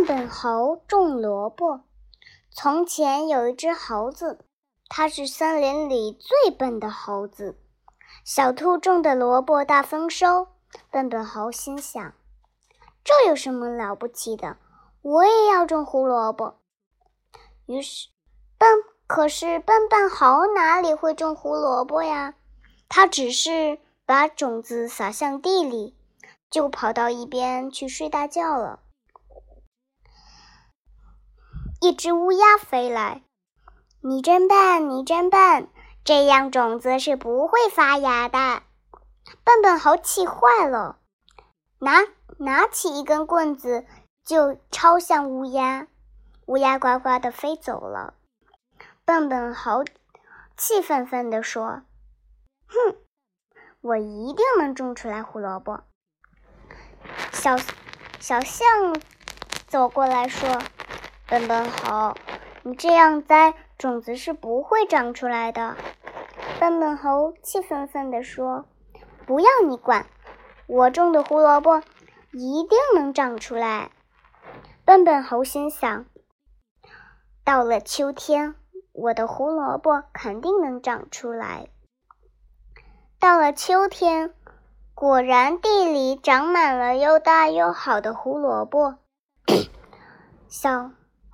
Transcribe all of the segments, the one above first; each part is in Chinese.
笨笨猴种萝卜。从前有一只猴子，它是森林里最笨的猴子。小兔种的萝卜大丰收，笨笨猴心想：这有什么了不起的？我也要种胡萝卜。于是，笨可是笨笨猴哪里会种胡萝卜呀？他只是把种子撒向地里，就跑到一边去睡大觉了。一只乌鸦飞来，你真笨，你真笨，这样种子是不会发芽的。笨笨猴气坏了，拿拿起一根棍子就抄向乌鸦，乌鸦呱呱的飞走了。笨笨猴气愤愤地说：“哼，我一定能种出来胡萝卜。”小小象走过来说。笨笨猴，你这样栽，种子是不会长出来的。笨笨猴气愤愤地说：“不要你管，我种的胡萝卜一定能长出来。”笨笨猴心想：到了秋天，我的胡萝卜肯定能长出来。到了秋天，果然地里长满了又大又好的胡萝卜。小。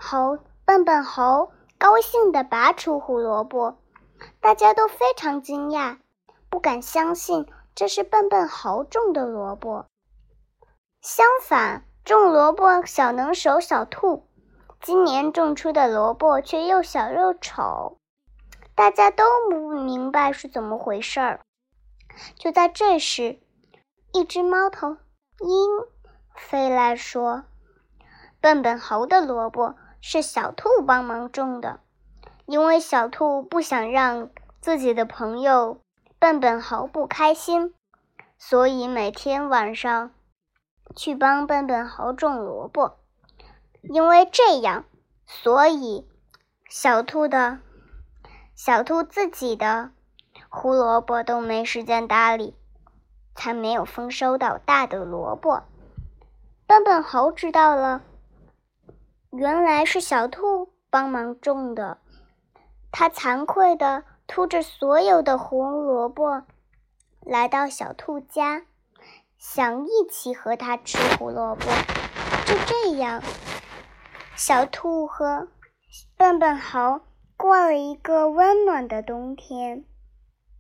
猴笨笨猴高兴地拔出胡萝卜，大家都非常惊讶，不敢相信这是笨笨猴种的萝卜。相反，种萝卜小能手小兔，今年种出的萝卜却又小又丑，大家都不明白是怎么回事儿。就在这时，一只猫头鹰飞来说：“笨笨猴的萝卜。”是小兔帮忙种的，因为小兔不想让自己的朋友笨笨猴不开心，所以每天晚上去帮笨笨猴种萝卜。因为这样，所以小兔的小兔自己的胡萝卜都没时间搭理，才没有丰收到大的萝卜。笨笨猴知道了。原来是小兔帮忙种的，它惭愧地吐着所有的胡萝卜，来到小兔家，想一起和它吃胡萝卜。就这样，小兔和笨笨猴过了一个温暖的冬天。